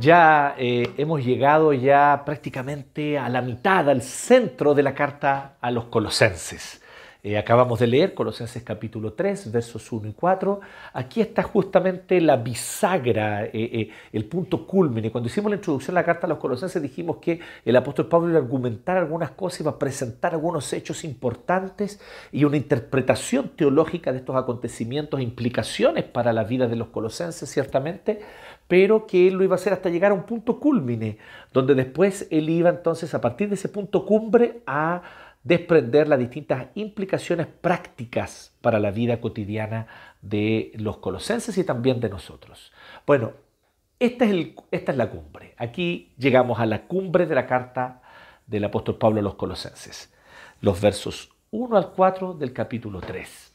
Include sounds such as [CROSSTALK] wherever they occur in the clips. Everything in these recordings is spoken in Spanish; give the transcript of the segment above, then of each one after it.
Ya eh, hemos llegado ya prácticamente a la mitad, al centro de la carta a los colosenses. Eh, acabamos de leer Colosenses capítulo 3, versos 1 y 4. Aquí está justamente la bisagra, eh, eh, el punto culmine. Cuando hicimos la introducción a la carta a los Colosenses dijimos que el apóstol Pablo iba a argumentar algunas cosas, iba a presentar algunos hechos importantes y una interpretación teológica de estos acontecimientos, implicaciones para la vida de los colosenses, ciertamente, pero que él lo iba a hacer hasta llegar a un punto culmine, donde después él iba entonces a partir de ese punto cumbre a desprender las distintas implicaciones prácticas para la vida cotidiana de los colosenses y también de nosotros. Bueno, esta es, esta es la cumbre. Aquí llegamos a la cumbre de la carta del apóstol Pablo a los colosenses, los versos 1 al 4 del capítulo 3.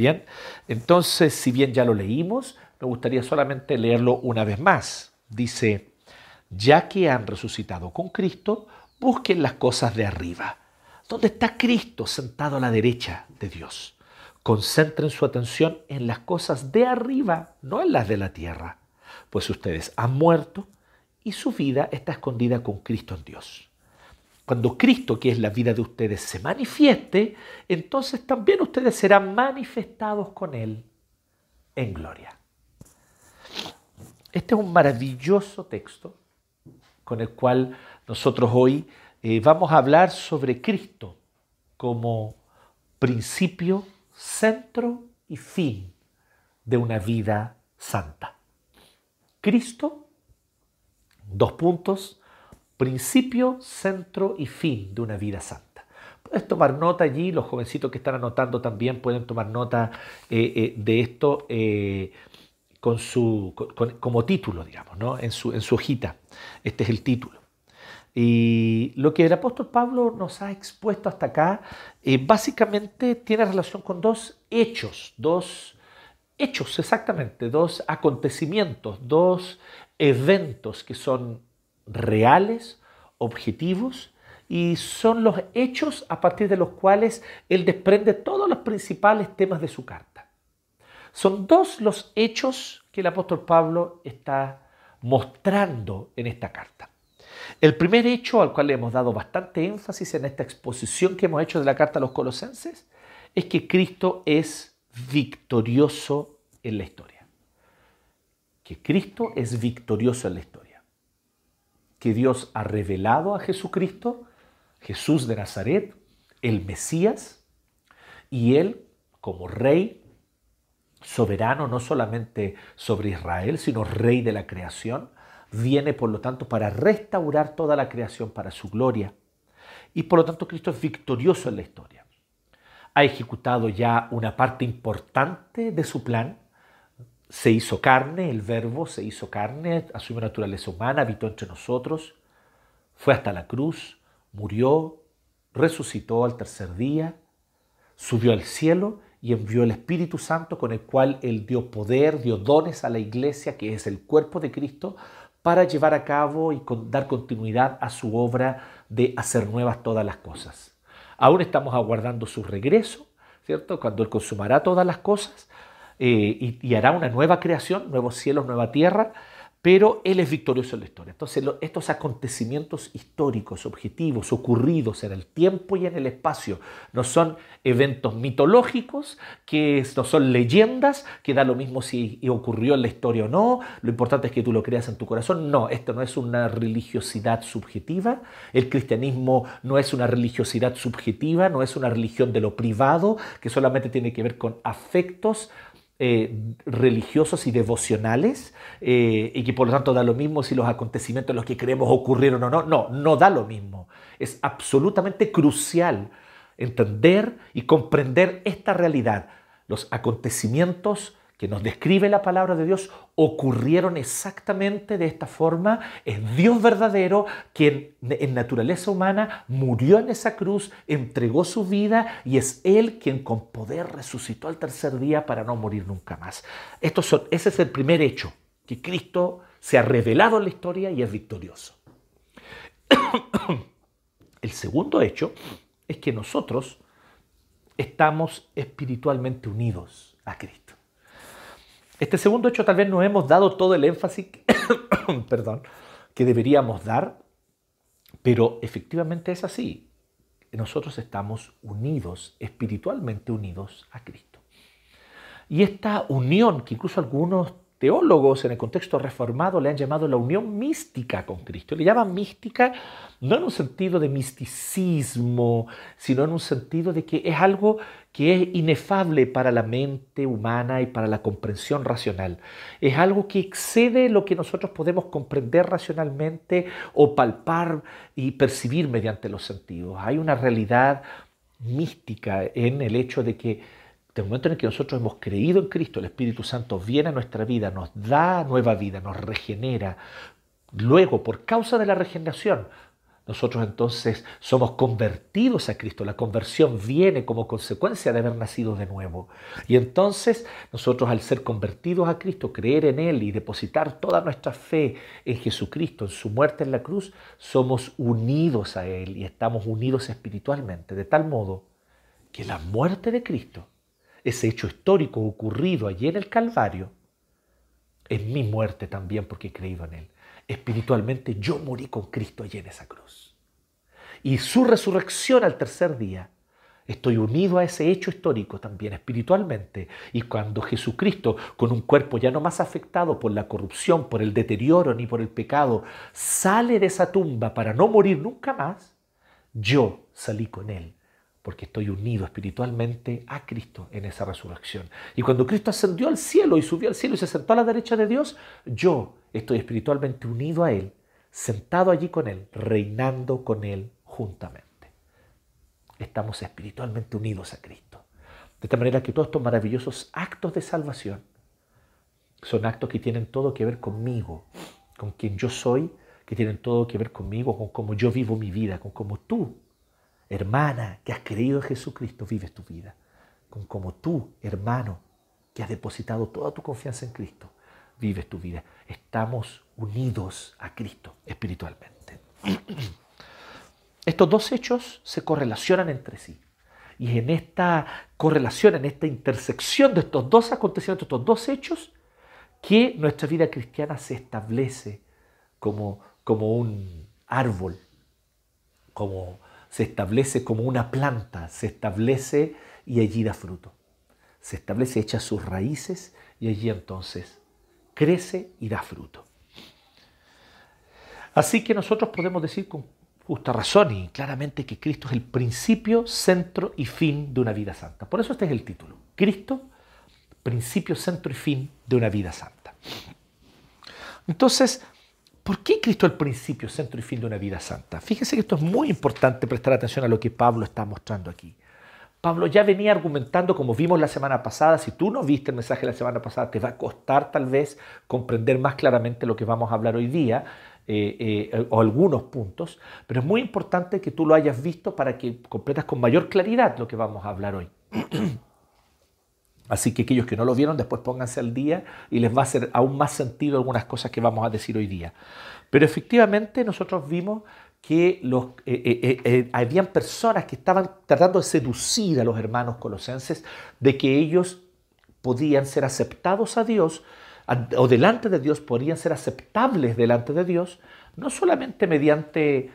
Bien, entonces, si bien ya lo leímos, me gustaría solamente leerlo una vez más. Dice, ya que han resucitado con Cristo, busquen las cosas de arriba ¿Dónde está Cristo sentado a la derecha de Dios? Concentren su atención en las cosas de arriba, no en las de la tierra, pues ustedes han muerto y su vida está escondida con Cristo en Dios. Cuando Cristo, que es la vida de ustedes, se manifieste, entonces también ustedes serán manifestados con Él en gloria. Este es un maravilloso texto con el cual nosotros hoy eh, vamos a hablar sobre Cristo como principio, centro y fin de una vida santa. Cristo, dos puntos, principio, centro y fin de una vida santa. Puedes tomar nota allí, los jovencitos que están anotando también pueden tomar nota eh, eh, de esto con su, como título, digamos, ¿no? en, su, en su hojita. Este es el título. Y lo que el apóstol Pablo nos ha expuesto hasta acá eh, básicamente tiene relación con dos hechos, dos hechos exactamente, dos acontecimientos, dos eventos que son reales, objetivos, y son los hechos a partir de los cuales él desprende todos los principales temas de su carta. Son dos los hechos que el apóstol Pablo está mostrando en esta carta. El primer hecho al cual le hemos dado bastante énfasis en esta exposición que hemos hecho de la carta a los colosenses es que Cristo es victorioso en la historia. Que Cristo es victorioso en la historia. Que Dios ha revelado a Jesucristo, Jesús de Nazaret, el Mesías, y Él como rey soberano no solamente sobre Israel, sino rey de la creación, viene por lo tanto para restaurar toda la creación para su gloria. Y por lo tanto Cristo es victorioso en la historia. Ha ejecutado ya una parte importante de su plan. Se hizo carne, el verbo se hizo carne, asumió naturaleza humana, habitó entre nosotros, fue hasta la cruz, murió, resucitó al tercer día, subió al cielo y envió el Espíritu Santo con el cual él dio poder, dio dones a la iglesia, que es el cuerpo de Cristo, para llevar a cabo y dar continuidad a su obra de hacer nuevas todas las cosas. Aún estamos aguardando su regreso, ¿cierto? Cuando Él consumará todas las cosas eh, y hará una nueva creación, nuevos cielos, nueva tierra, pero Él es victorioso en la historia. Entonces, estos acontecimientos históricos, objetivos, ocurridos en el tiempo y en el espacio, no son eventos mitológicos, que no son leyendas, que da lo mismo si ocurrió en la historia o no, lo importante es que tú lo creas en tu corazón. No, esto no es una religiosidad subjetiva, el cristianismo no es una religiosidad subjetiva, no es una religión de lo privado, que solamente tiene que ver con afectos, eh, religiosos y devocionales eh, y que por lo tanto da lo mismo si los acontecimientos en los que creemos ocurrieron o no. No, no da lo mismo. Es absolutamente crucial entender y comprender esta realidad. Los acontecimientos que nos describe la palabra de Dios ocurrieron exactamente de esta forma. Es Dios verdadero quien en naturaleza humana murió en esa cruz, entregó su vida y es Él quien con poder resucitó al tercer día para no morir nunca más. son, ese es el primer hecho, que Cristo se ha revelado en la historia y es victorioso. [COUGHS] El segundo hecho es que nosotros estamos espiritualmente unidos a Cristo. Este segundo hecho tal vez no hemos dado todo el énfasis [COUGHS] perdón, que deberíamos dar, pero efectivamente es así. Nosotros estamos unidos, espiritualmente unidos a Cristo. Y esta unión, que incluso algunos teólogos en el contexto reformado le han llamado la unión mística con Cristo. Le llaman mística no en un sentido de misticismo, sino en un sentido de que es algo que es inefable para la mente humana y para la comprensión racional. Es algo que excede lo que nosotros podemos comprender racionalmente o palpar y percibir mediante los sentidos. Hay una realidad mística en el hecho de que el momento en que nosotros hemos creído en Cristo, el Espíritu Santo viene a nuestra vida, nos da nueva vida, nos regenera. Luego, por causa de la regeneración, nosotros entonces somos convertidos a Cristo. La conversión viene como consecuencia de haber nacido de nuevo. Y entonces nosotros al ser convertidos a Cristo, creer en Él y depositar toda nuestra fe en Jesucristo, en su muerte en la cruz, somos unidos a Él y estamos unidos espiritualmente. De tal modo que la muerte de Cristo ese hecho histórico ocurrido allí en el Calvario, en mi muerte también porque he creído en Él. Espiritualmente yo morí con Cristo allí en esa cruz. Y su resurrección al tercer día, estoy unido a ese hecho histórico también espiritualmente. Y cuando Jesucristo, con un cuerpo ya no más afectado por la corrupción, por el deterioro ni por el pecado, sale de esa tumba para no morir nunca más, yo salí con Él porque estoy unido espiritualmente a Cristo en esa resurrección. Y cuando Cristo ascendió al cielo y subió al cielo y se sentó a la derecha de Dios, yo estoy espiritualmente unido a Él, sentado allí con Él, reinando con Él juntamente. Estamos espiritualmente unidos a Cristo. De tal manera que todos estos maravillosos actos de salvación son actos que tienen todo que ver conmigo, con quien yo soy, que tienen todo que ver conmigo, con cómo yo vivo mi vida, con cómo tú hermana que has creído en Jesucristo, vives tu vida. Como tú, hermano, que has depositado toda tu confianza en Cristo, vives tu vida. Estamos unidos a Cristo espiritualmente. [CLEARS THROAT] Estos dos hechos se correlacionan entre sí. Y en esta correlación, en esta intersección de estos dos acontecimientos, estos dos hechos, que nuestra vida cristiana se establece como, como un árbol, como se establece como una planta, se establece y allí da fruto. Se establece, echa sus raíces y allí entonces crece y da fruto. Así que nosotros podemos decir con justa razón y claramente que Cristo es el principio, centro y fin de una vida santa. Por eso este es el título. Cristo, principio, centro y fin de una vida santa. Entonces, ¿Por qué Cristo el principio, centro y fin de una vida santa? Fíjense que esto es muy importante prestar atención a lo que Pablo está mostrando aquí. Pablo ya venía argumentando, como vimos la semana pasada, si tú no viste el mensaje la semana pasada, te va a costar tal vez comprender más claramente lo que vamos a hablar hoy día, eh, eh, o algunos puntos, pero es muy importante que tú lo hayas visto para que completas con mayor claridad lo que vamos a hablar hoy. [CLEARS THROAT] Así que aquellos que no lo vieron, después pónganse al día y les va a hacer aún más sentido algunas cosas que vamos a decir hoy día. Pero efectivamente nosotros vimos que los, eh, eh, eh, habían personas que estaban tratando de seducir a los hermanos colosenses de que ellos podían ser aceptados a Dios o delante de Dios, podían ser aceptables delante de Dios, no solamente mediante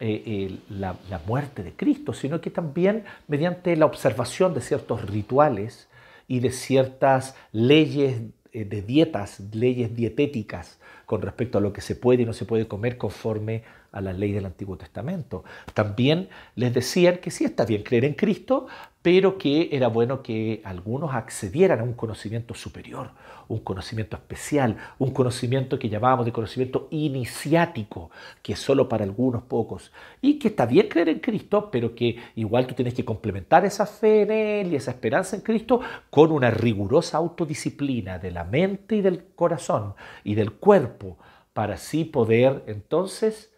la, la muerte de Cristo, sino que también mediante la observación de ciertos rituales, y de ciertas leyes eh, de dietas, leyes dietéticas con respecto a lo que se puede y no se puede comer conforme a la ley del Antiguo Testamento. También les decían que sí está bien creer en Cristo, pero que era bueno que algunos accedieran a un conocimiento superior, un conocimiento especial, un conocimiento que llamábamos de conocimiento iniciático, que es solo para algunos pocos, y que está bien creer en Cristo, pero que igual tú tienes que complementar esa fe en Él y esa esperanza en Cristo con una rigurosa autodisciplina de la mente y del corazón y del cuerpo, para así poder entonces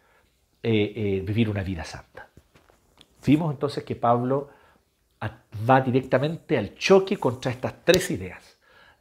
eh, eh, vivir una vida santa. Vimos entonces que Pablo va directamente al choque contra estas tres ideas.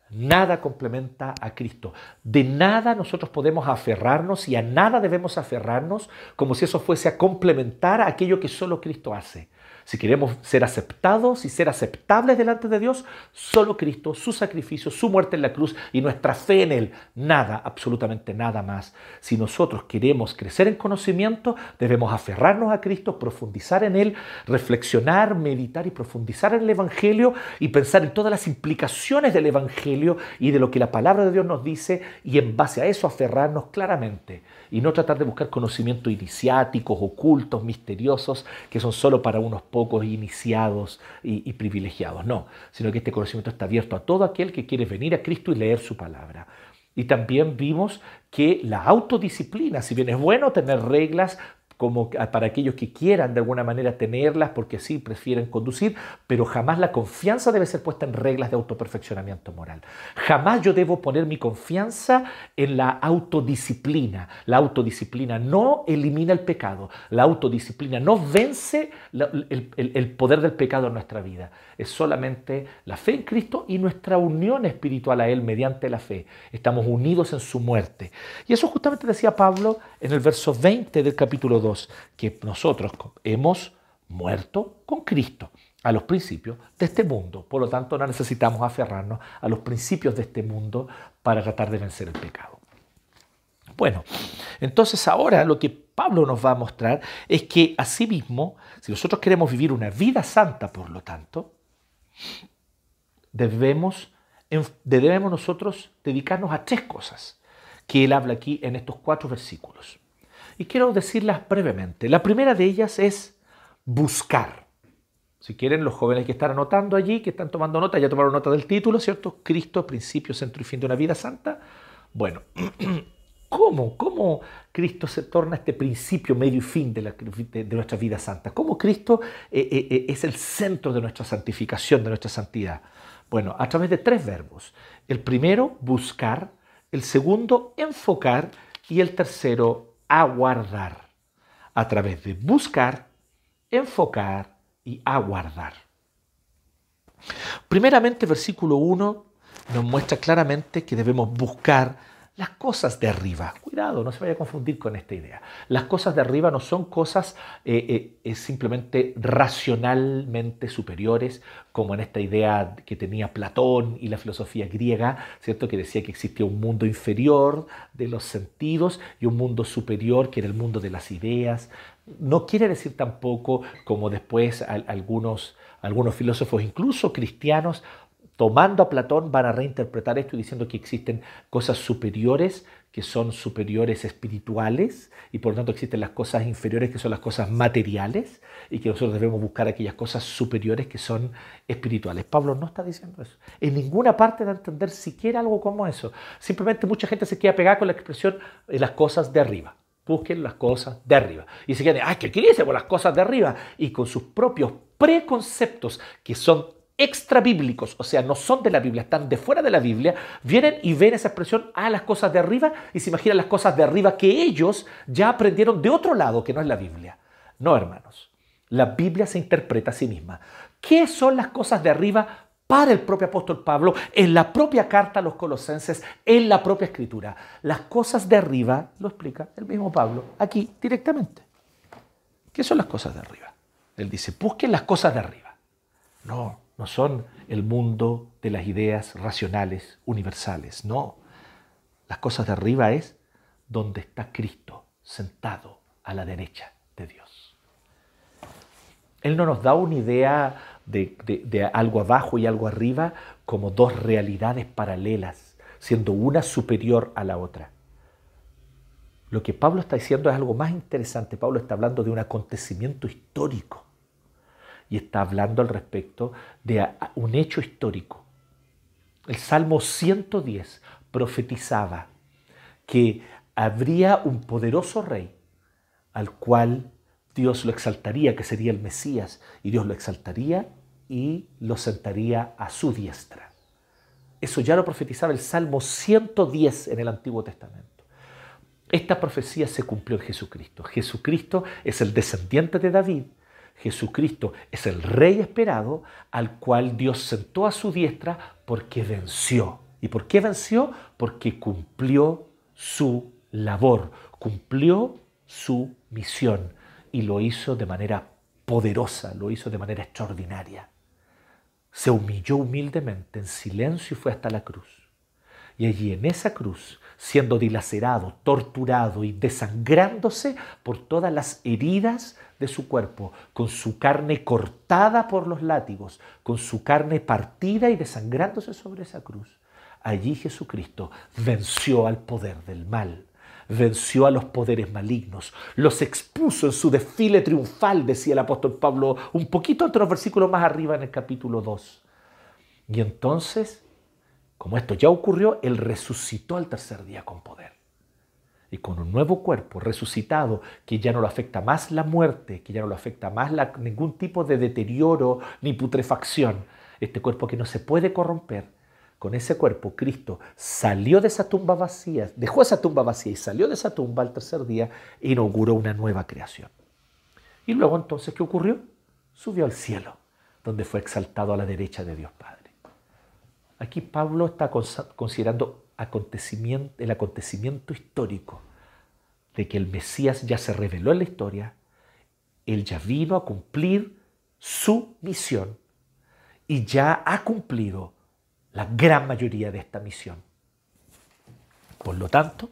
Nada complementa a Cristo. De nada nosotros podemos aferrarnos y a nada debemos aferrarnos como si eso fuese a complementar aquello que solo Cristo hace, Si queremos ser aceptados y ser aceptables delante de Dios, solo Cristo, su sacrificio, su muerte en la cruz y nuestra fe en Él, nada, absolutamente nada más. Si nosotros queremos crecer en conocimiento, debemos aferrarnos a Cristo, profundizar en Él, reflexionar, meditar y profundizar en el Evangelio y pensar en todas las implicaciones del Evangelio y de lo que la palabra de Dios nos dice y en base a eso aferrarnos claramente y no tratar de buscar conocimientos iniciáticos, ocultos, misteriosos, que son solo para unos pocos iniciados y, privilegiados. No, sino que este conocimiento está abierto a todo aquel que quiere venir a Cristo y leer su palabra. Y también vimos que la autodisciplina, si bien es bueno tener reglas como para aquellos que quieran de alguna manera tenerlas porque sí prefieren conducir, pero jamás la confianza debe ser puesta en reglas de autoperfeccionamiento moral. Jamás yo debo poner mi confianza en la autodisciplina. La autodisciplina no elimina el pecado, la autodisciplina no vence el, el poder del pecado en nuestra vida. Es solamente la fe en Cristo y nuestra unión espiritual a Él mediante la fe. Estamos unidos en su muerte. Y eso justamente decía Pablo en el verso 20 del capítulo 2 que nosotros hemos muerto con Cristo a los principios de este mundo. Por lo tanto, no necesitamos aferrarnos a los principios de este mundo para tratar de vencer el pecado. Bueno, entonces ahora lo que Pablo nos va a mostrar es que asimismo, si nosotros queremos vivir una vida santa, por lo tanto, debemos, debemos nosotros dedicarnos a tres cosas que él habla aquí en estos cuatro versículos y quiero decirlas brevemente. La primera de ellas es buscar. Si quieren, los jóvenes que están anotando allí, que están tomando nota, ya tomaron nota del título, ¿cierto? Cristo, principio, centro y fin de una vida santa. Bueno, [CLEARS THROAT] ¿cómo? ¿Cómo Cristo se torna este principio, medio y fin de, nuestra vida santa? ¿Cómo Cristo eh, eh, eh, es el centro de nuestra santificación, de nuestra santidad? Bueno, a través de tres verbos. El primero, buscar. El segundo, enfocar. Y el tercero, aguardar, a través de buscar, enfocar y aguardar. Primeramente, versículo 1 nos muestra claramente que debemos buscar las cosas de arriba. Cuidado, no se vaya a confundir con esta idea. Las cosas de arriba no son cosas eh, eh, simplemente racionalmente superiores, como en esta idea que tenía Platón y la filosofía griega, ¿cierto? Que decía que existía un mundo inferior de los sentidos y un mundo superior que era el mundo de las ideas. No quiere decir tampoco, como después algunos, algunos filósofos, incluso cristianos, tomando a Platón, van a reinterpretar esto y diciendo que existen cosas superiores, que son superiores espirituales, y por lo tanto existen las cosas inferiores, que son las cosas materiales, y que nosotros debemos buscar aquellas cosas superiores que son espirituales. Pablo no está diciendo eso. En ninguna parte de entender siquiera algo como eso. Simplemente mucha gente se queda pegada con la expresión de las cosas de arriba busquen las cosas de arriba. Y se quedan, ay, ¿qué quiere decir las cosas de arriba? Y con sus propios preconceptos, que son extra bíblicos, o sea, no son de la Biblia, están de fuera de la Biblia, vienen y ven esa expresión, a ah, las cosas de arriba, y se imaginan las cosas de arriba que ellos ya aprendieron de otro lado, que no es la Biblia. No, hermanos, la Biblia se interpreta a sí misma. ¿Qué son las cosas de arriba para el propio apóstol Pablo, en la propia carta a los colosenses, en la propia escritura? Las cosas de arriba, lo explica el mismo Pablo, aquí directamente. ¿Qué son las cosas de arriba? Él dice, busquen las cosas de arriba. No, no son el mundo de las ideas racionales universales, no. Las cosas de arriba es donde está Cristo sentado a la derecha de Dios. Él no nos da una idea de, de, algo abajo y algo arriba como dos realidades paralelas, siendo una superior a la otra. Lo que Pablo está diciendo es algo más interesante. Pablo está hablando de un acontecimiento histórico y está hablando al respecto de un hecho histórico. El Salmo 110 profetizaba que habría un poderoso rey al cual Dios lo exaltaría, que sería el Mesías, y Dios lo exaltaría y lo sentaría a su diestra. Eso ya lo profetizaba el Salmo 110 en el Antiguo Testamento. Esta profecía se cumplió en Jesucristo. Jesucristo es el descendiente de David, Jesucristo es el Rey esperado al cual Dios sentó a su diestra porque venció. ¿Y por qué venció? Porque cumplió su labor, cumplió su misión y lo hizo de manera poderosa, lo hizo de manera extraordinaria. Se humilló humildemente en silencio y fue hasta la cruz. Y allí en esa cruz, siendo dilacerado, torturado y desangrándose por todas las heridas de su cuerpo, con su carne cortada por los látigos, con su carne partida y desangrándose sobre esa cruz, allí Jesucristo venció al poder del mal, venció a los poderes malignos, los expuso en su desfile triunfal, decía el apóstol Pablo, un poquito entre los versículos más arriba en el capítulo 2. Y entonces como esto ya ocurrió, Él resucitó al tercer día con poder. Y con un nuevo cuerpo resucitado, que ya no lo afecta más la muerte, que ya no lo afecta más ningún tipo de deterioro ni putrefacción, este cuerpo que no se puede corromper, con ese cuerpo Cristo salió de esa tumba vacía, dejó esa tumba vacía y salió de esa tumba al tercer día e inauguró una nueva creación. Y luego entonces, ¿qué ocurrió? Subió al cielo, donde fue exaltado a la derecha de Dios Padre. Aquí Pablo está considerando el acontecimiento histórico de que el Mesías ya se reveló en la historia, él ya vino a cumplir su misión y ya ha cumplido la gran mayoría de esta misión. Por lo tanto,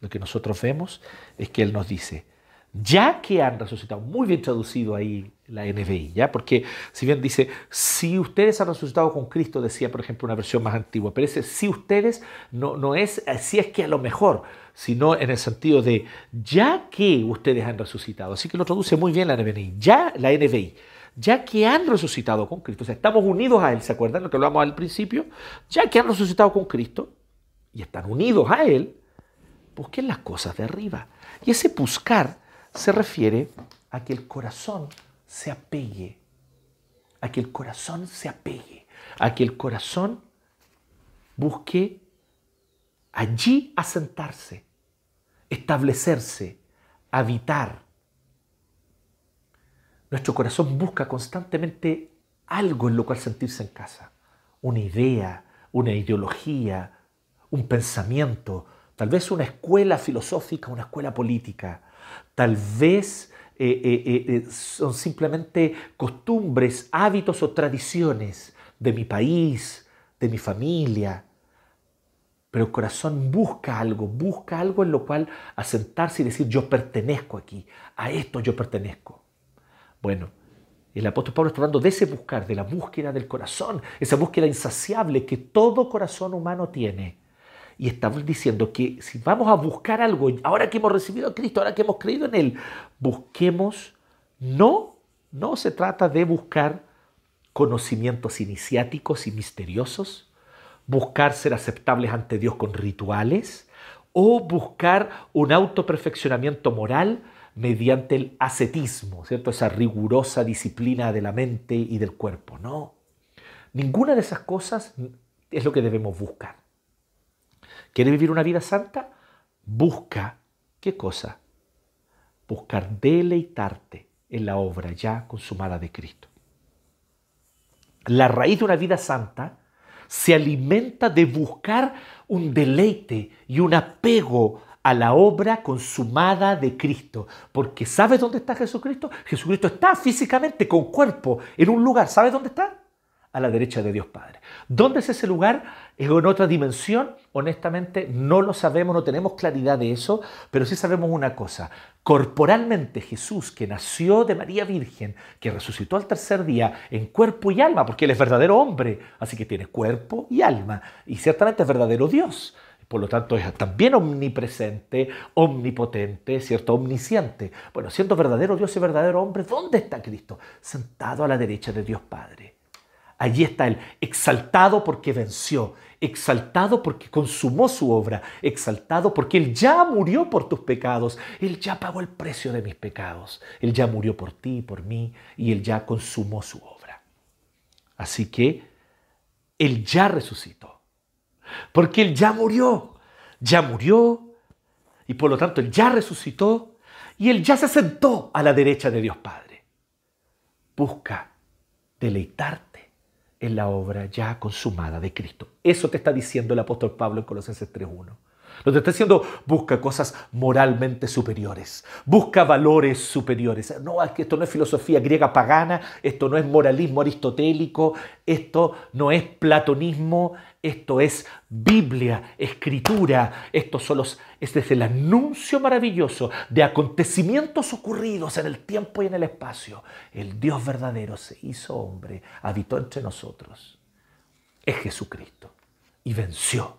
lo que nosotros vemos es que él nos dice, ya que han resucitado, muy bien traducido ahí la NBI, ¿ya? Porque si bien dice, si ustedes han resucitado con Cristo, decía por ejemplo una versión más antigua, pero ese si ustedes no, no es, si es que a lo mejor, sino en el sentido de, ya que ustedes han resucitado, así que lo traduce muy bien la NBI, ya la NBI, ya que han resucitado con Cristo, o estamos unidos a Él, ¿se acuerdan lo que hablamos al principio? Ya que han resucitado con Cristo y están unidos a Él, busquen las cosas de arriba. Y ese buscar se refiere a que el corazón se apegue, a que el corazón se apegue, a que el corazón busque allí asentarse, establecerse, habitar. Nuestro corazón busca constantemente algo en lo cual sentirse en casa, una idea, una ideología, un pensamiento, tal vez una escuela filosófica, una escuela política, tal vez eh, eh, eh, son simplemente costumbres, hábitos o tradiciones de mi país, de mi familia. Pero el corazón busca algo, busca algo en lo cual asentarse y decir yo pertenezco aquí, a esto yo pertenezco. Bueno, el apóstol Pablo está hablando de ese buscar, de la búsqueda del corazón, esa búsqueda insaciable que todo corazón humano tiene y estamos diciendo que si vamos a buscar algo, ahora que hemos recibido a Cristo, ahora que hemos creído en Él, busquemos, no, no se trata de buscar conocimientos iniciáticos y misteriosos, buscar ser aceptables ante Dios con rituales o buscar un autoperfeccionamiento moral mediante el ascetismo, ¿cierto? Esa rigurosa disciplina de la mente y del cuerpo. No, ninguna de esas cosas es lo que debemos buscar. ¿Quieres vivir una vida santa? Busca, ¿qué cosa? Buscar deleitarte en la obra ya consumada de Cristo. La raíz de una vida santa se alimenta de buscar un deleite y un apego a la obra consumada de Cristo. Porque ¿sabes dónde está Jesucristo? Jesucristo está físicamente con cuerpo en un lugar. ¿Sabes dónde está? A la derecha de Dios Padre. ¿Dónde es ese lugar? ¿Es en otra dimensión? Honestamente no lo sabemos, no tenemos claridad de eso, pero sí sabemos una cosa. Corporalmente Jesús, que nació de María Virgen, que resucitó al tercer día en cuerpo y alma, porque Él es verdadero hombre, así que tiene cuerpo y alma, y ciertamente es verdadero Dios. Por lo tanto, es también omnipresente, omnipotente, ¿cierto? Omnisciente. Bueno, siendo verdadero Dios y verdadero hombre, ¿dónde está Cristo? Sentado a la derecha de Dios Padre. Allí está Él, exaltado porque venció, exaltado porque consumó su obra, exaltado porque Él ya murió por tus pecados, Él ya pagó el precio de mis pecados, Él ya murió por ti, por mí, y Él ya consumó su obra. Así que Él ya resucitó, porque Él ya murió, ya murió, y por lo tanto Él ya resucitó, y Él ya se sentó a la derecha de Dios Padre. Busca deleitarte en la obra ya consumada de Cristo. Eso te está diciendo el apóstol Pablo en Colosenses 3.1. No te está diciendo busca cosas moralmente superiores, busca valores superiores. No, es que esto no es filosofía griega pagana, esto no es moralismo aristotélico, esto no es platonismo, esto es Biblia, escritura, esto solo es el anuncio maravilloso de acontecimientos ocurridos en el tiempo y en el espacio. El Dios verdadero se hizo hombre, habitó entre nosotros. Es Jesucristo y venció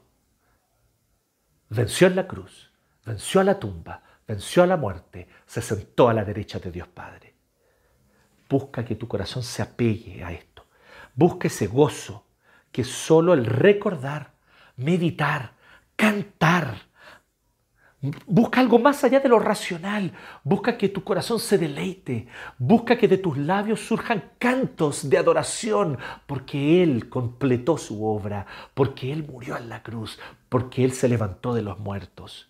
venció en la cruz, venció a la tumba, venció a la muerte, se sentó a la derecha de Dios Padre. Busca que tu corazón se apegue a esto. Busca ese gozo que solo el recordar, meditar, cantar, Busca algo más allá de lo racional. Busca que tu corazón se deleite. Busca que de tus labios surjan cantos de adoración, porque Él completó su obra, porque Él murió en la cruz, porque Él se levantó de los muertos.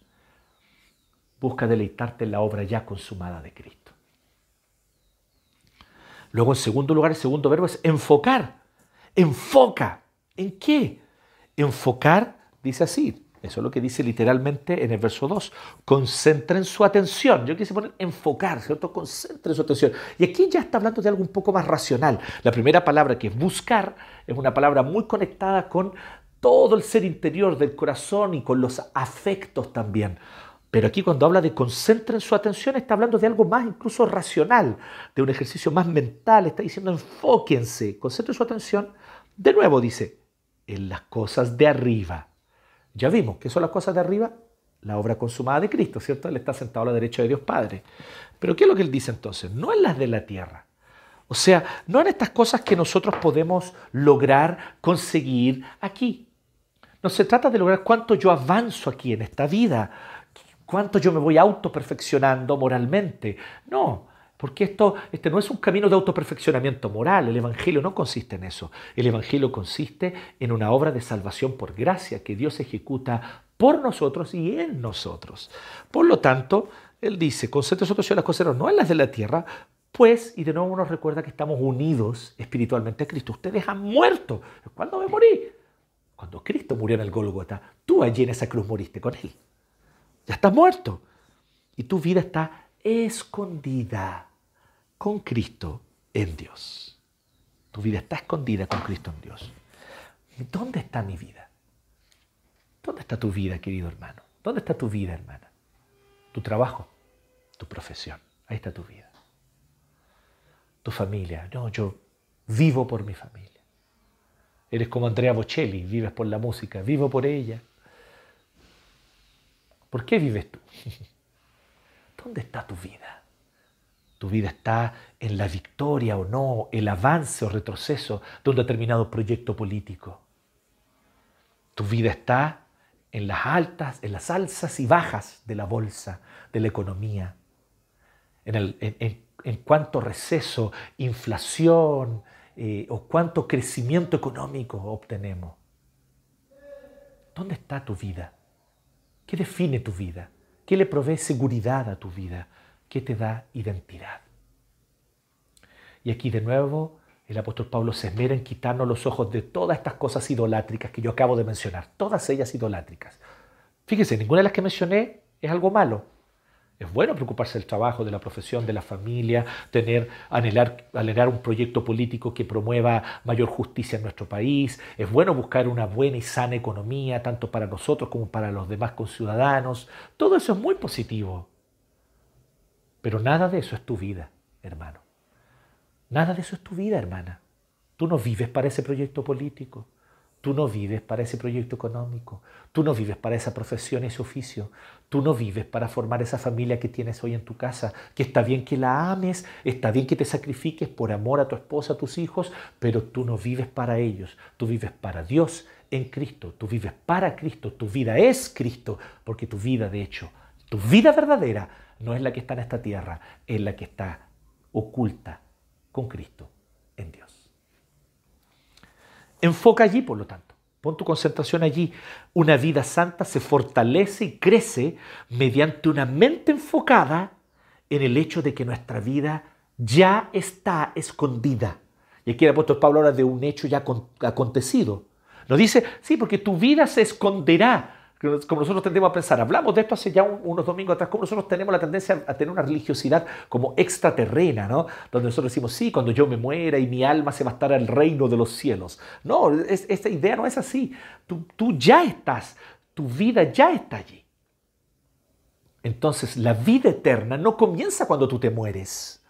Busca deleitarte en la obra ya consumada de Cristo. Luego, en segundo lugar, el segundo verbo es enfocar. Enfoca. ¿En qué? Enfocar, dice así, eso es lo que dice literalmente en el verso 2. Concentren su atención. Yo quise poner enfocar, ¿cierto? Concentren su atención. Y aquí ya está hablando de algo un poco más racional. La primera palabra que es buscar es una palabra muy conectada con todo el ser interior del corazón y con los afectos también. Pero aquí cuando habla de concentren su atención está hablando de algo más incluso racional, de un ejercicio más mental. Está diciendo enfóquense, concentren su atención. De nuevo dice, en las cosas de arriba ya vimos que son las cosas de arriba, la obra consumada de Cristo, ¿cierto? Él está sentado a la derecha de Dios Padre. Pero ¿qué es lo que él dice entonces? No en las de la tierra. O sea, no en estas cosas que nosotros podemos lograr conseguir aquí. No se trata de lograr cuánto yo avanzo aquí en esta vida, cuánto yo me voy autoperfeccionando moralmente. No, porque esto este no es un camino de autoperfeccionamiento moral, el Evangelio no consiste en eso. El Evangelio consiste en una obra de salvación por gracia que Dios ejecuta por nosotros y en nosotros. Por lo tanto, Él dice, concentre su las cosas no en las de la tierra, pues, y de nuevo nos recuerda que estamos unidos espiritualmente a Cristo. Ustedes han muerto. ¿Cuándo me morí? Cuando Cristo murió en el Golgota, tú allí en esa cruz moriste con Él. Ya estás muerto. Y tu vida está escondida con Cristo en Dios. Tu vida está escondida con Cristo en Dios. ¿Dónde está mi vida? ¿Dónde está tu vida, querido hermano? ¿Dónde está tu vida, hermana? Tu trabajo, tu profesión. Ahí está tu vida. Tu familia. No, yo vivo por mi familia. Eres como Andrea Bocelli, vives por la música, vivo por ella. ¿Por qué vives tú? [LAUGHS] ¿Dónde está tu vida? Tu vida está en la victoria o no, el avance o retroceso de un determinado proyecto político. Tu vida está en las altas, en las alzas y bajas de la bolsa, de la economía, en, el, en, cuánto receso, inflación eh, o cuánto crecimiento económico obtenemos. ¿Dónde está tu vida? ¿Qué define tu vida? ¿Qué le provee seguridad a tu vida? ¿Qué te da identidad? Y aquí de nuevo el apóstol Pablo se esmera en quitarnos los ojos de todas estas cosas idolátricas que yo acabo de mencionar, todas ellas idolátricas. Fíjese, ninguna de las que mencioné es algo malo. Es bueno preocuparse del trabajo, de la profesión, de la familia, tener, anhelar, anhelar un proyecto político que promueva mayor justicia en nuestro país. Es bueno buscar una buena y sana economía, tanto para nosotros como para los demás conciudadanos. Todo eso es muy positivo. Pero nada de eso es tu vida, hermano. Nada de eso es tu vida, hermana. Tú no vives para ese proyecto político. Tú no vives para ese proyecto económico, tú no vives para esa profesión, ese oficio, tú no vives para formar esa familia que tienes hoy en tu casa, que está bien que la ames, está bien que te sacrifiques por amor a tu esposa, a tus hijos, pero tú no vives para ellos, tú vives para Dios en Cristo, tú vives para Cristo, tu vida es Cristo, porque tu vida de hecho, tu vida verdadera no es la que está en esta tierra, es la que está oculta con Cristo en Dios. Enfoca allí, por lo tanto. Pon tu concentración allí. Una vida santa se fortalece y crece mediante una mente enfocada en el hecho de que nuestra vida ya está escondida. Y aquí el apóstol Pablo habla de un hecho ya acontecido. No dice, sí, porque tu vida se esconderá. Como nosotros tendemos a pensar. Hablamos de esto hace ya unos domingos atrás, como nosotros tenemos la tendencia a tener una religiosidad como extraterrena, ¿no? Donde nosotros decimos, sí, cuando yo me muera y mi alma se va a estar al reino de los cielos. No, esta idea no es así. Tú, tú ya estás, tu vida ya está allí. Entonces, la vida eterna no comienza cuando tú te mueres.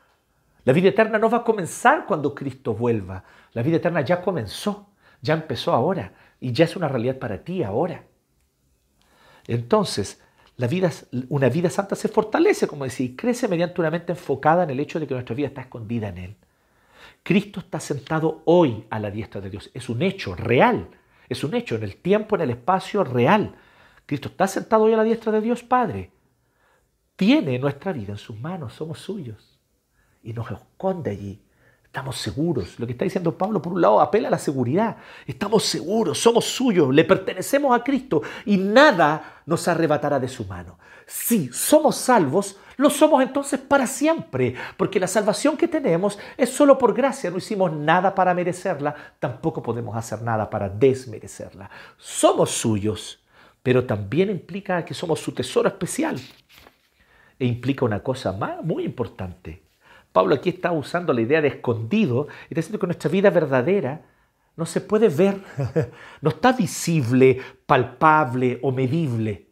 La vida eterna no va a comenzar cuando Cristo vuelva. La vida eterna ya comenzó, ya empezó ahora y ya es una realidad para ti ahora. Entonces, la vida, una vida santa se fortalece, como decía, y crece mediante una mente enfocada en el hecho de que nuestra vida está escondida en Él. Cristo está sentado hoy a la diestra de Dios. Es un hecho real. Es un hecho en el tiempo, en el espacio real. Cristo está sentado hoy a la diestra de Dios Padre. Tiene nuestra vida en sus manos, somos suyos. Y nos esconde allí. Estamos seguros. Lo que está diciendo Pablo, por un lado, apela a la seguridad. Estamos seguros, somos suyos, le pertenecemos a Cristo y nada nos arrebatará de su mano. Si somos salvos, lo somos entonces para siempre, porque la salvación que tenemos es solo por gracia. No hicimos nada para merecerla, tampoco podemos hacer nada para desmerecerla. Somos suyos, pero también implica que somos su tesoro especial. E implica una cosa más, muy importante, Pablo aquí está usando la idea de escondido y está diciendo que nuestra vida verdadera no se puede ver, [LAUGHS] no está visible, palpable o medible.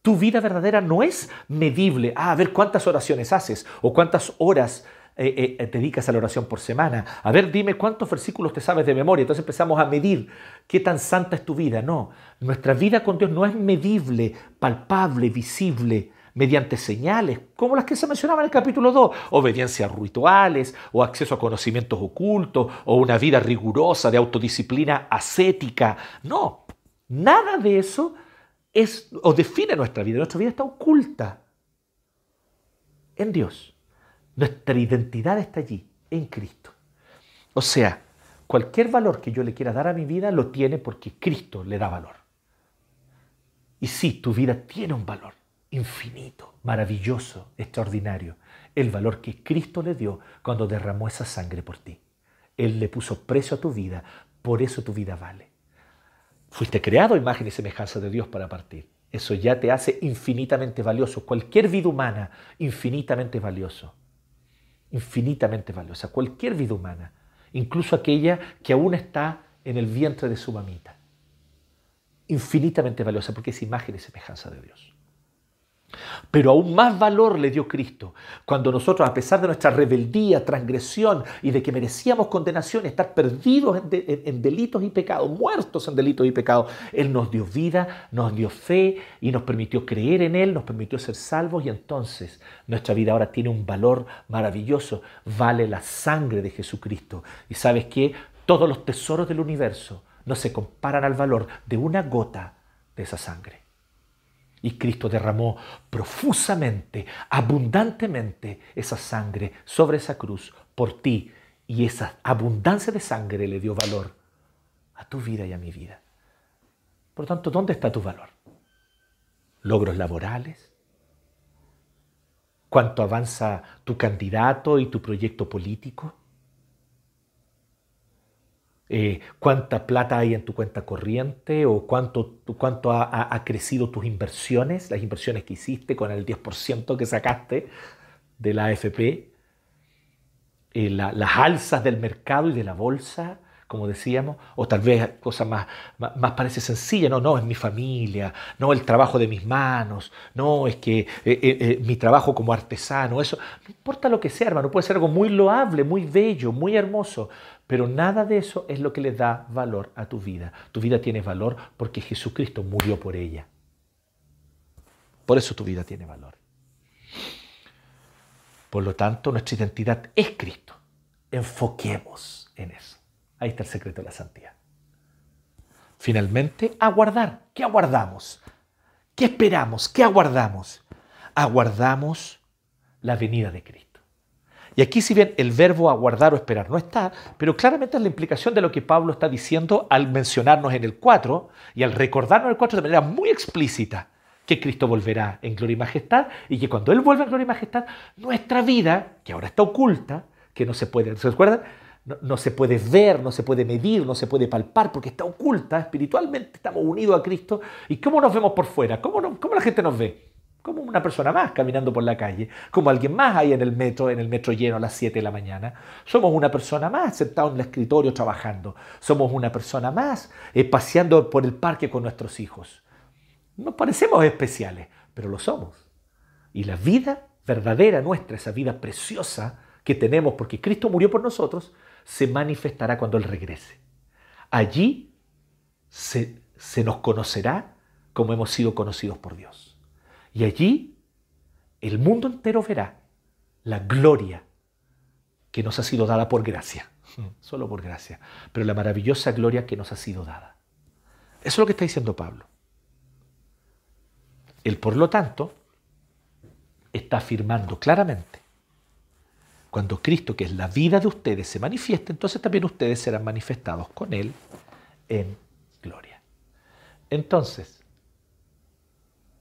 Tu vida verdadera no es medible. Ah, a ver cuántas oraciones haces o cuántas horas eh, eh, te dedicas a la oración por semana. A ver, dime cuántos versículos te sabes de memoria. Entonces empezamos a medir qué tan santa es tu vida. No, nuestra vida con Dios no es medible, palpable, visible mediante señales, como las que se mencionaban en el capítulo 2, obediencia a rituales, o acceso a conocimientos ocultos, o una vida rigurosa de autodisciplina ascética. No, nada de eso es o define nuestra vida. Nuestra vida está oculta en Dios. Nuestra identidad está allí, en Cristo. O sea, cualquier valor que yo le quiera dar a mi vida lo tiene porque Cristo le da valor. Y sí, tu vida tiene un valor infinito, maravilloso, extraordinario, el valor que Cristo le dio cuando derramó esa sangre por ti. Él le puso precio a tu vida, por eso tu vida vale. Fuiste creado imagen y semejanza de Dios para partir. Eso ya te hace infinitamente valioso. Cualquier vida humana, infinitamente valioso. Infinitamente valiosa. Cualquier vida humana. Incluso aquella que aún está en el vientre de su mamita. Infinitamente valiosa porque es imagen y semejanza de Dios. Pero aún más valor le dio Cristo cuando nosotros, a pesar de nuestra rebeldía, transgresión y de que merecíamos condenación, estar perdidos en, delitos y pecados, muertos en delitos y pecados, Él nos dio vida, nos dio fe y nos permitió creer en Él, nos permitió ser salvos y entonces nuestra vida ahora tiene un valor maravilloso, vale la sangre de Jesucristo. Y sabes que todos los tesoros del universo no se comparan al valor de una gota de esa sangre. Y Cristo derramó profusamente, abundantemente esa sangre sobre esa cruz por ti. Y esa abundancia de sangre le dio valor a tu vida y a mi vida. Por lo tanto, ¿dónde está tu valor? ¿Logros laborales? ¿Cuánto avanza tu candidato y tu proyecto político? Eh, cuánta plata hay en tu cuenta corriente o cuánto, cuánto ha, crecido tus inversiones, las inversiones que hiciste con el 10% que sacaste de la AFP, eh, las alzas del mercado y de la bolsa, como decíamos, o tal vez cosas más, más, parece sencilla, no, no, es mi familia, no, el trabajo de mis manos, no, es que eh, mi trabajo como artesano, eso, no importa lo que sea, hermano, puede ser algo muy loable, muy bello, muy hermoso, pero nada de eso es lo que le da valor a tu vida. Tu vida tiene valor porque Jesucristo murió por ella. Por eso tu vida tiene valor. Por lo tanto, nuestra identidad es Cristo. Enfoquemos en eso. Ahí está el secreto de la santidad. Finalmente, aguardar. ¿Qué aguardamos? ¿Qué esperamos? ¿Qué aguardamos? Aguardamos la venida de Cristo. Y aquí si bien el verbo aguardar o esperar no está, pero claramente es la implicación de lo que Pablo está diciendo al mencionarnos en el 4 y al recordarnos en el 4 de manera muy explícita que Cristo volverá en gloria y majestad y que cuando Él vuelva en gloria y majestad, nuestra vida, que ahora está oculta, que no se puede, ¿se acuerdan? No, se puede ver, no se puede medir, no se puede palpar, porque está oculta espiritualmente, estamos unidos a Cristo. ¿Y cómo nos vemos por fuera? ¿Cómo, cómo la gente nos ve? Como una persona más caminando por la calle, como alguien más ahí en el metro, en el metro lleno a las 7 de la mañana. Somos una persona más sentado en el escritorio trabajando. Somos una persona más eh, paseando por el parque con nuestros hijos. No parecemos especiales, pero lo somos. Y la vida verdadera nuestra, esa vida preciosa que tenemos porque Cristo murió por nosotros, se manifestará cuando Él regrese. Allí se, se nos conocerá como hemos sido conocidos por Dios. Y allí el mundo entero verá la gloria que nos ha sido dada por gracia, [LAUGHS] solo por gracia, pero la maravillosa gloria que nos ha sido dada. Eso es lo que está diciendo Pablo. Él, por lo tanto, está afirmando claramente cuando Cristo, que es la vida de ustedes, se manifieste, entonces también ustedes serán manifestados con Él en gloria. Entonces,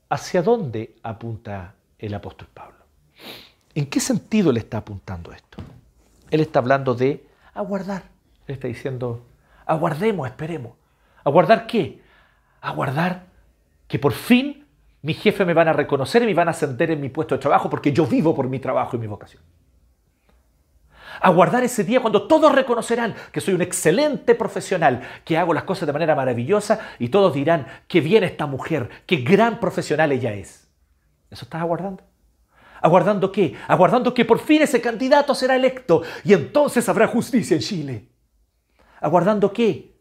¿hacia dónde apunta el apóstol Pablo? ¿En qué sentido le está apuntando esto? Él está hablando de aguardar. Él está diciendo, aguardemos, esperemos. ¿Aguardar qué? Aguardar que por fin mi jefe me van a reconocer y me van a ascender en mi puesto de trabajo porque yo vivo por mi trabajo y mi vocación aguardar ese día cuando todos reconocerán que soy un excelente profesional, que hago las cosas de manera maravillosa y todos dirán, qué bien esta mujer, qué gran profesional ella es. ¿Eso estás aguardando? ¿Aguardando qué? Aguardando que por fin ese candidato será electo y entonces habrá justicia en Chile. ¿Aguardando qué?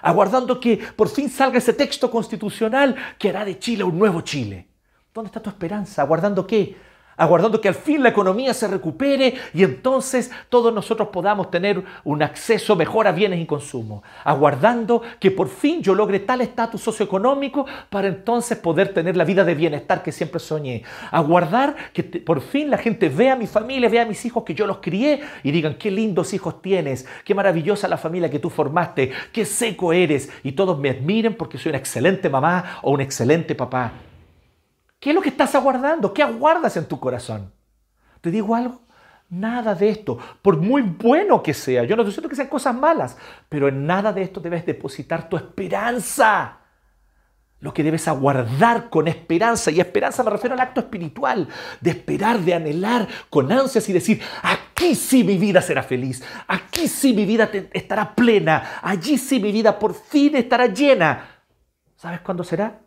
Aguardando que por fin salga ese texto constitucional que hará de Chile un nuevo Chile. ¿Dónde está tu esperanza? ¿Aguardando qué? Aguardando que al fin la economía se recupere y entonces todos nosotros podamos tener un acceso mejor a bienes y consumo, aguardando que por fin yo logre tal estatus socioeconómico para entonces poder tener la vida de bienestar que siempre soñé, aguardar que por fin la gente vea a mi familia, vea a mis hijos que yo los crié y digan qué lindos hijos tienes, qué maravillosa la familia que tú formaste, qué seco eres y todos me admiren porque soy una excelente mamá o un excelente papá. ¿Qué es lo que estás aguardando? ¿Qué aguardas en tu corazón? ¿Te digo algo? Nada de esto, por muy bueno que sea, yo no estoy diciendo que sean cosas malas, pero en nada de esto debes depositar tu esperanza. Lo que debes aguardar con esperanza, y esperanza me refiero al acto espiritual, de esperar, de anhelar con ansias y decir, aquí sí mi vida será feliz, aquí sí mi vida estará plena, allí sí mi vida por fin estará llena. ¿Sabes cuándo será?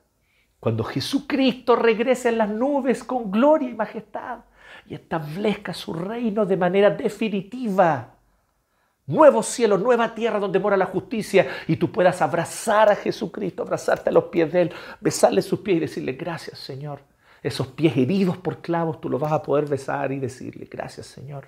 Cuando Jesucristo regrese en las nubes con gloria y majestad y establezca su reino de manera definitiva. Nuevo cielo, nueva tierra donde mora la justicia y tú puedas abrazar a Jesucristo, abrazarte a los pies de Él, besarle sus pies y decirle gracias Señor. Esos pies heridos por clavos tú los vas a poder besar y decirle gracias Señor,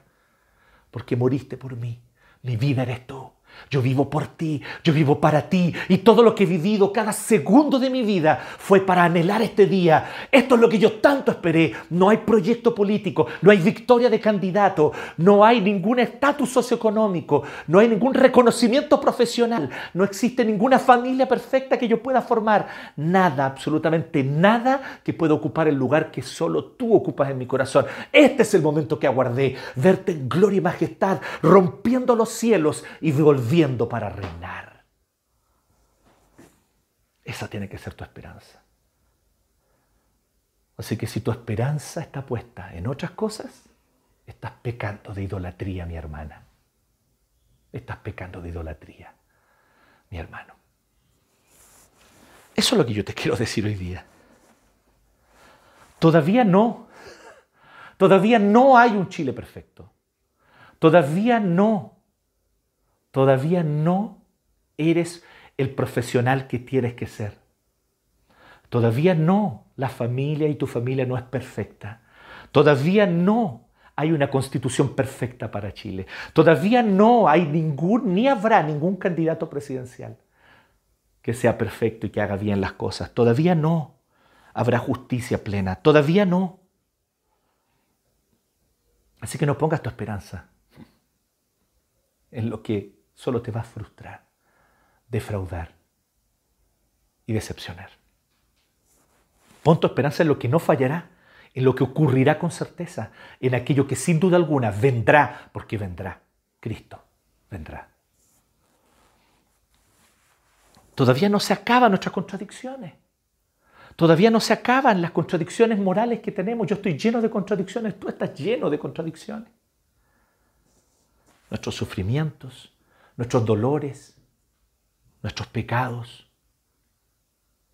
porque moriste por mí. Mi vida eres tú. Yo vivo por ti, yo vivo para ti y todo lo que he vivido, cada segundo de mi vida fue para anhelar este día. Esto es lo que yo tanto esperé. No hay proyecto político, no hay victoria de candidato, no hay ningún estatus socioeconómico, no hay ningún reconocimiento profesional, no existe ninguna familia perfecta que yo pueda formar. Nada, absolutamente nada que pueda ocupar el lugar que solo tú ocupas en mi corazón. Este es el momento que aguardé, verte en gloria y majestad, rompiendo los cielos y volviendo viendo para reinar. Esa tiene que ser tu esperanza. Así que si tu esperanza está puesta en otras cosas, estás pecando de idolatría, mi hermana. Estás pecando de idolatría, mi hermano. Eso es lo que yo te quiero decir hoy día. Todavía no. Todavía no hay un Chile perfecto. Todavía no Todavía no eres el profesional que tienes que ser. Todavía no, la familia y tu familia no es perfecta. Todavía no hay una constitución perfecta para Chile. Todavía no hay ningún, ni habrá ningún candidato presidencial que sea perfecto y que haga bien las cosas. Todavía no habrá justicia plena. Todavía no. Así que no pongas tu esperanza en lo que solo te va a frustrar, defraudar y decepcionar. Pon tu esperanza en lo que no fallará, en lo que ocurrirá con certeza, en aquello que sin duda alguna vendrá, porque vendrá Cristo. vendrá. Todavía no se acaban nuestras contradicciones. Todavía no se acaban las contradicciones morales que tenemos. Yo estoy lleno de contradicciones, tú estás lleno de contradicciones. Nuestros sufrimientos, nuestros dolores, nuestros pecados,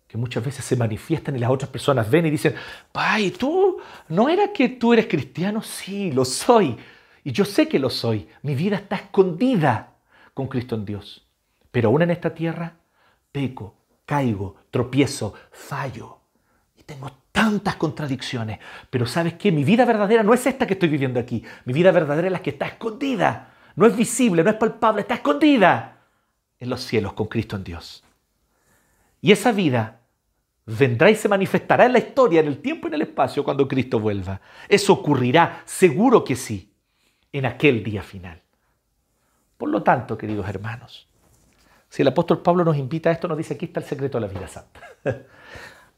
que muchas veces se manifiestan y las otras personas ven y dicen, ¡Ay, tú no era que tú eres cristiano? Sí, lo soy. Y yo sé que lo soy. Mi vida está escondida con Cristo en Dios. Pero aún en esta tierra, peco, caigo, tropiezo, fallo. Y tengo tantas contradicciones. Pero ¿sabes qué? Mi vida verdadera no es esta que estoy viviendo aquí. Mi vida verdadera es la que está escondida. No es visible, no es palpable, está escondida en los cielos con Cristo en Dios. Y esa vida vendrá y se manifestará en la historia, en el tiempo y en el espacio cuando Cristo vuelva. Eso ocurrirá, seguro que sí, en aquel día final. Por lo tanto, queridos hermanos, si el apóstol Pablo nos invita a esto, nos dice aquí está el secreto de la vida santa. [LAUGHS]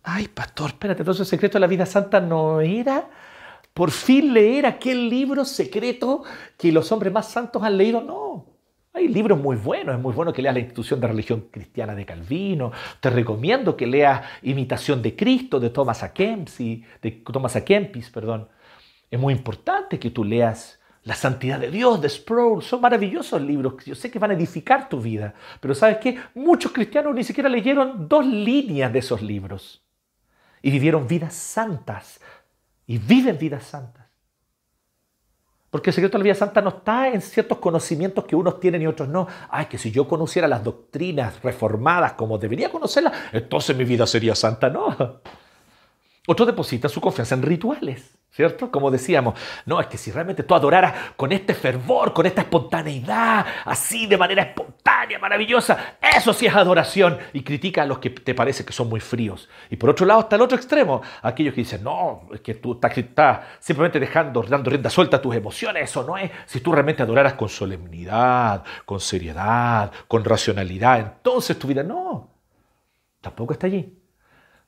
Ay, pastor, espérate, entonces el secreto de la vida santa no era por fin leer aquel libro secreto que los hombres más santos han leído. No, hay libros muy buenos, es muy bueno que leas la institución de religión cristiana de Calvino. Te recomiendo que leas Imitación de Cristo de Thomas A. Kempis, de Thomas. Kempis, perdón. Es muy importante que tú leas La Santidad de Dios de Sproul. Son maravillosos libros. Yo sé que van a edificar tu vida. Pero ¿sabes qué? Muchos cristianos ni siquiera leyeron dos líneas de esos libros. Y vivieron vidas santas. Y viven vidas santas. Porque el secreto de la vida santa no está en ciertos conocimientos que unos tienen y otros no. Ay, que si yo conociera las doctrinas reformadas como debería conocerlas, entonces mi vida sería santa. No. Otro deposita su confianza en rituales. ¿Cierto? Como decíamos, no, es que si realmente tú adoraras con este fervor, con esta espontaneidad, así de manera espontánea, maravillosa, eso sí es adoración. Y critica a los que te parece que son muy fríos. Y por otro lado está el otro extremo, aquellos que dicen, no, es que tú estás, simplemente dejando, dando rienda suelta a tus emociones, eso no es. Si tú realmente adoraras con solemnidad, con seriedad, con racionalidad, entonces tu vida no, tampoco está allí.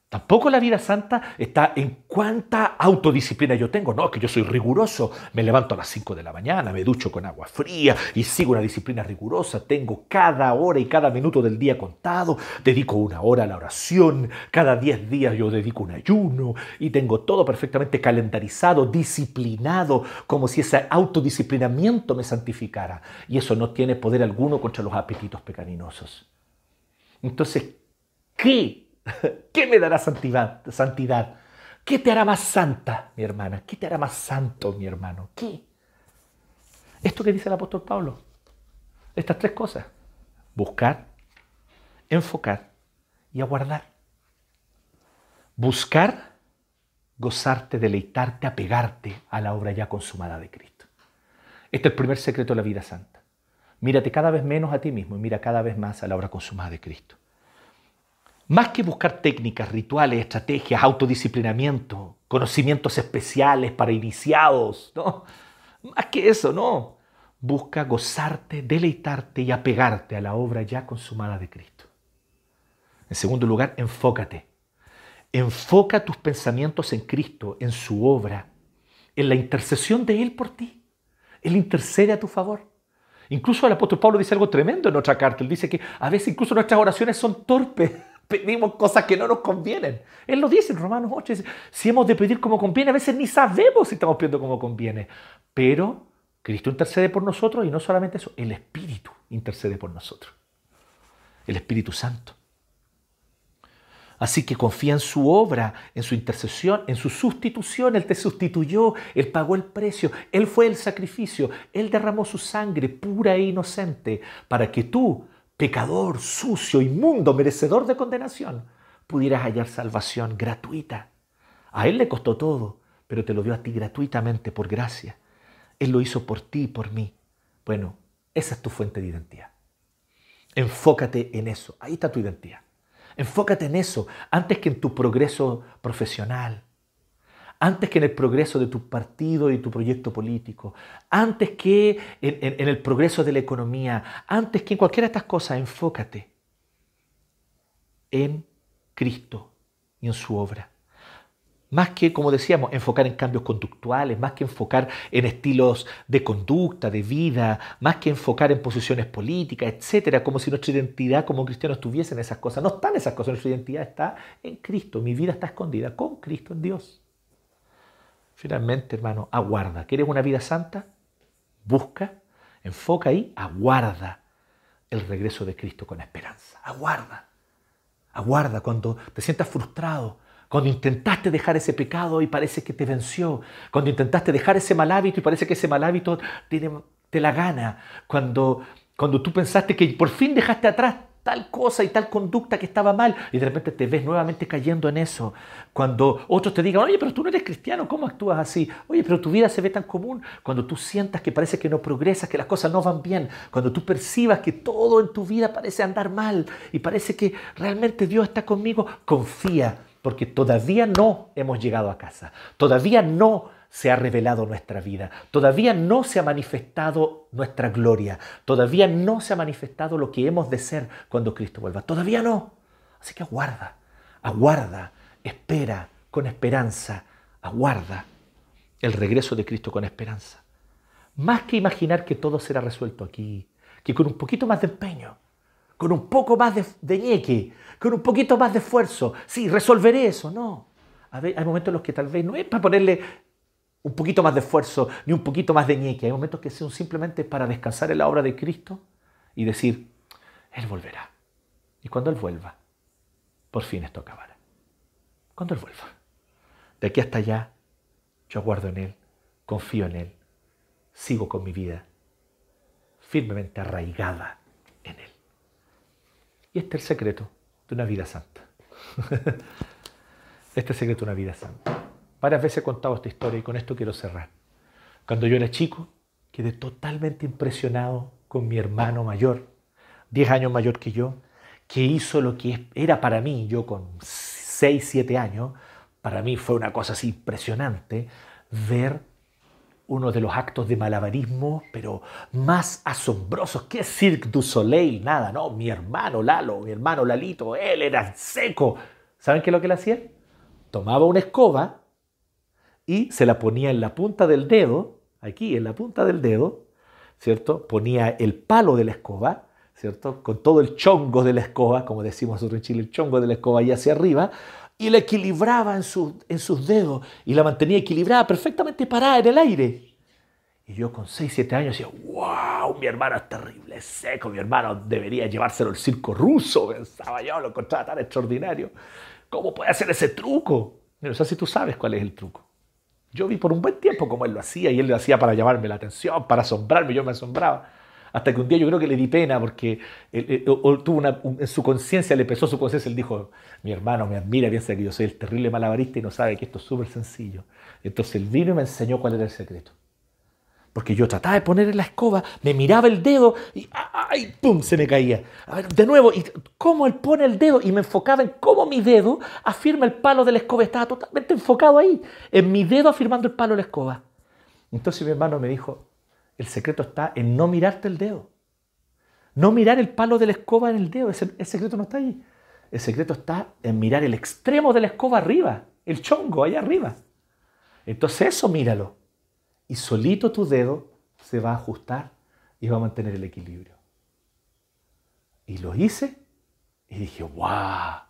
Tampoco la vida santa está en cuánta autodisciplina yo tengo. No, que yo soy riguroso. Me levanto a las 5 de la mañana, me ducho con agua fría y sigo una disciplina rigurosa. Tengo cada hora y cada minuto del día contado. Dedico una hora a la oración. Cada 10 días yo dedico un ayuno. Y tengo todo perfectamente calendarizado, disciplinado, como si ese autodisciplinamiento me santificara. Y eso no tiene poder alguno contra los apetitos pecaminosos. Entonces, ¿qué [LAUGHS] ¿Qué me dará santidad? ¿Qué te hará más santa, mi hermana? ¿Qué te hará más santo, mi hermano? ¿Qué? Esto que dice el apóstol Pablo. Estas tres cosas. Buscar, enfocar y aguardar. Buscar, gozarte, deleitarte, apegarte a la obra ya consumada de Cristo. Este es el primer secreto de la vida santa. Mírate cada vez menos a ti mismo y mira cada vez más a la obra consumada de Cristo. Más que buscar técnicas, rituales, estrategias, autodisciplinamiento, conocimientos especiales para iniciados, ¿no? Más que eso, no. Busca gozarte, deleitarte y apegarte a la obra ya consumada de Cristo. En segundo lugar, enfócate. Enfoca tus pensamientos en Cristo, en su obra, en la intercesión de Él por ti. Él intercede a tu favor. Incluso el apóstol Pablo dice algo tremendo en otra carta. Él dice que a veces incluso nuestras oraciones son torpes pedimos cosas que no nos convienen. Él lo dice en Romanos 8, si hemos de pedir como conviene, a veces ni sabemos si estamos pidiendo como conviene. Pero Cristo intercede por nosotros y no solamente eso, el Espíritu intercede por nosotros. El Espíritu Santo. Así que confía en su obra, en su intercesión, en su sustitución. Él te sustituyó, Él pagó el precio, Él fue el sacrificio, Él derramó su sangre pura e inocente para que tú pecador, sucio, inmundo, merecedor de condenación, pudieras hallar salvación gratuita. A Él le costó todo, pero te lo dio a ti gratuitamente por gracia. Él lo hizo por ti y por mí. Bueno, esa es tu fuente de identidad. Enfócate en eso. Ahí está tu identidad. Enfócate en eso antes que en tu progreso profesional, antes que en el progreso de tu partido y tu proyecto político, antes que en, el progreso de la economía, antes que en cualquiera de estas cosas, enfócate en Cristo y en su obra. más que, como decíamos, enfocar en cambios conductuales, más que enfocar en estilos de conducta, de vida, más que enfocar en posiciones políticas, etcétera, como si nuestra identidad como cristianos estuviese en esas cosas. No están esas cosas, nuestra identidad está en Cristo, mi vida está escondida con Cristo en Dios. Finalmente, hermano, aguarda. ¿Quieres una vida santa? Busca, enfoca ahí, aguarda el regreso de Cristo con esperanza. Aguarda. Aguarda cuando te sientas frustrado, cuando intentaste dejar ese pecado y parece que te venció. Cuando intentaste dejar ese mal hábito y parece que ese mal hábito te la gana. Cuando, cuando tú pensaste que por fin dejaste atrás tal cosa y tal conducta que estaba mal y de repente te ves nuevamente cayendo en eso. Cuando otros te digan, oye, pero tú no eres cristiano, ¿cómo actúas así? Oye, pero tu vida se ve tan común. Cuando tú sientas que parece que no progresas, que las cosas no van bien. Cuando tú percibas que todo en tu vida parece andar mal y parece que realmente Dios está conmigo, confía porque todavía no hemos llegado a casa, todavía no se ha revelado nuestra vida, todavía no se ha manifestado nuestra gloria, todavía no se ha manifestado lo que hemos de ser cuando Cristo vuelva, todavía no. Así que aguarda, aguarda, espera con esperanza, aguarda el regreso de Cristo con esperanza. Más que imaginar que todo será resuelto aquí, que con un poquito más de empeño, con un poco más de, de ñeque, con un poquito más de esfuerzo. Sí, resolveré eso. No. hay momentos en los que tal vez no es para ponerle un poquito más de esfuerzo ni un poquito más de ñeque. Hay momentos que son simplemente para descansar en la obra de Cristo y decir, Él volverá. Y cuando Él vuelva, por fin esto acabará. Cuando Él vuelva. De aquí hasta allá, yo aguardo en Él, confío en Él, sigo con mi vida firmemente arraigada en Él. Y este es el secreto de una vida santa. [LAUGHS] este es el secreto de una vida santa. Varias veces he contado esta historia y con esto quiero cerrar. Cuando yo era chico, quedé totalmente impresionado con mi hermano mayor, 10 años mayor que yo, que hizo lo que era para mí, yo con 6, 7 años, para mí fue una cosa así impresionante ver uno de los actos de malabarismo, pero más asombrosos que Cirque du Soleil, nada, no, mi hermano Lalo, mi hermano Lalito, él era seco. ¿Saben qué es lo que él hacía? Tomaba una escoba y se la ponía en la punta del dedo, aquí en la punta del dedo, ¿cierto? Ponía el palo de la escoba, ¿cierto? Con todo el chongo de la escoba, como decimos nosotros en Chile, el chongo de la escoba ahí hacia arriba, y la equilibraba en, en sus dedos y la mantenía equilibrada, perfectamente parada en el aire. Y yo con 6, 7 años decía, wow, mi hermano es terrible, seco, mi hermano debería llevárselo al circo ruso, pensaba yo, lo encontraba tan extraordinario. ¿Cómo puede hacer ese truco? No sé si tú sabes cuál es el truco. Yo vi por un buen tiempo cómo él lo hacía y él lo hacía para llamarme la atención, para asombrarme, yo me asombraba. Hasta que un día yo creo que le di pena porque él, tuvo una, en su conciencia, le pesó su conciencia, él dijo, mi hermano me admira, piensa que yo soy el terrible malabarista y no sabe que esto es súper sencillo. Entonces él vino y me enseñó cuál era el secreto. Porque yo trataba de poner en la escoba, me miraba el dedo y ¡ay! ¡pum! se me caía. De nuevo, y cómo él pone el dedo y me enfocaba en cómo mi dedo afirma el palo de la escoba. Estaba totalmente enfocado ahí, en mi dedo afirmando el palo de la escoba. Entonces mi hermano me dijo, el secreto está en no mirarte el dedo. No mirar el palo de la escoba en el dedo. el secreto no está ahí. El secreto está en mirar el extremo de la escoba arriba, el chongo allá arriba. Entonces eso míralo. Y solito tu dedo se va a ajustar y va a mantener el equilibrio. Y lo hice y dije, ¡wow!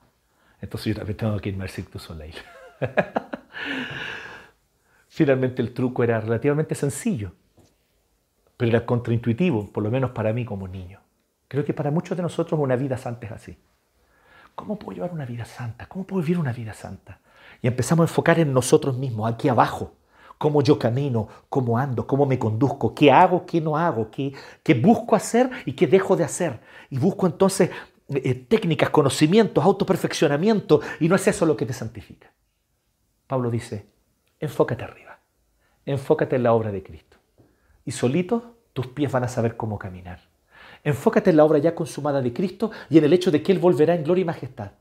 Entonces yo también tengo que irme al Cirque du Soleil. [LAUGHS] Finalmente el truco era relativamente sencillo pero era contraintuitivo, por lo menos para mí como niño. Creo que para muchos de nosotros una vida santa es así. ¿Cómo puedo llevar una vida santa? ¿Cómo puedo vivir una vida santa? Y empezamos a enfocar en nosotros mismos, aquí abajo. Cómo yo camino, cómo ando, cómo me conduzco, qué hago, qué no hago, qué, qué busco hacer y qué dejo de hacer. Y busco entonces eh, técnicas, conocimientos, autoperfeccionamiento. Y no es eso lo que te santifica. Pablo dice, enfócate arriba. Enfócate en la obra de Cristo y solito tus pies van a saber cómo caminar. Enfócate en la obra ya consumada de Cristo y en el hecho de que Él volverá en gloria y majestad.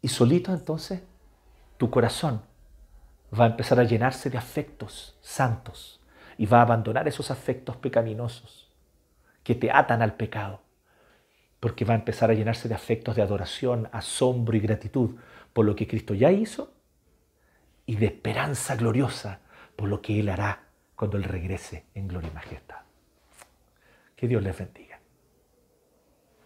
Y solito entonces tu corazón va a empezar a llenarse de afectos santos y va a abandonar esos afectos pecaminosos que te atan al pecado, porque va a empezar a llenarse de afectos de adoración, asombro y gratitud por lo que Cristo ya hizo y de esperanza gloriosa por lo que Él hará cuando Él regrese en gloria y majestad. Que Dios les bendiga.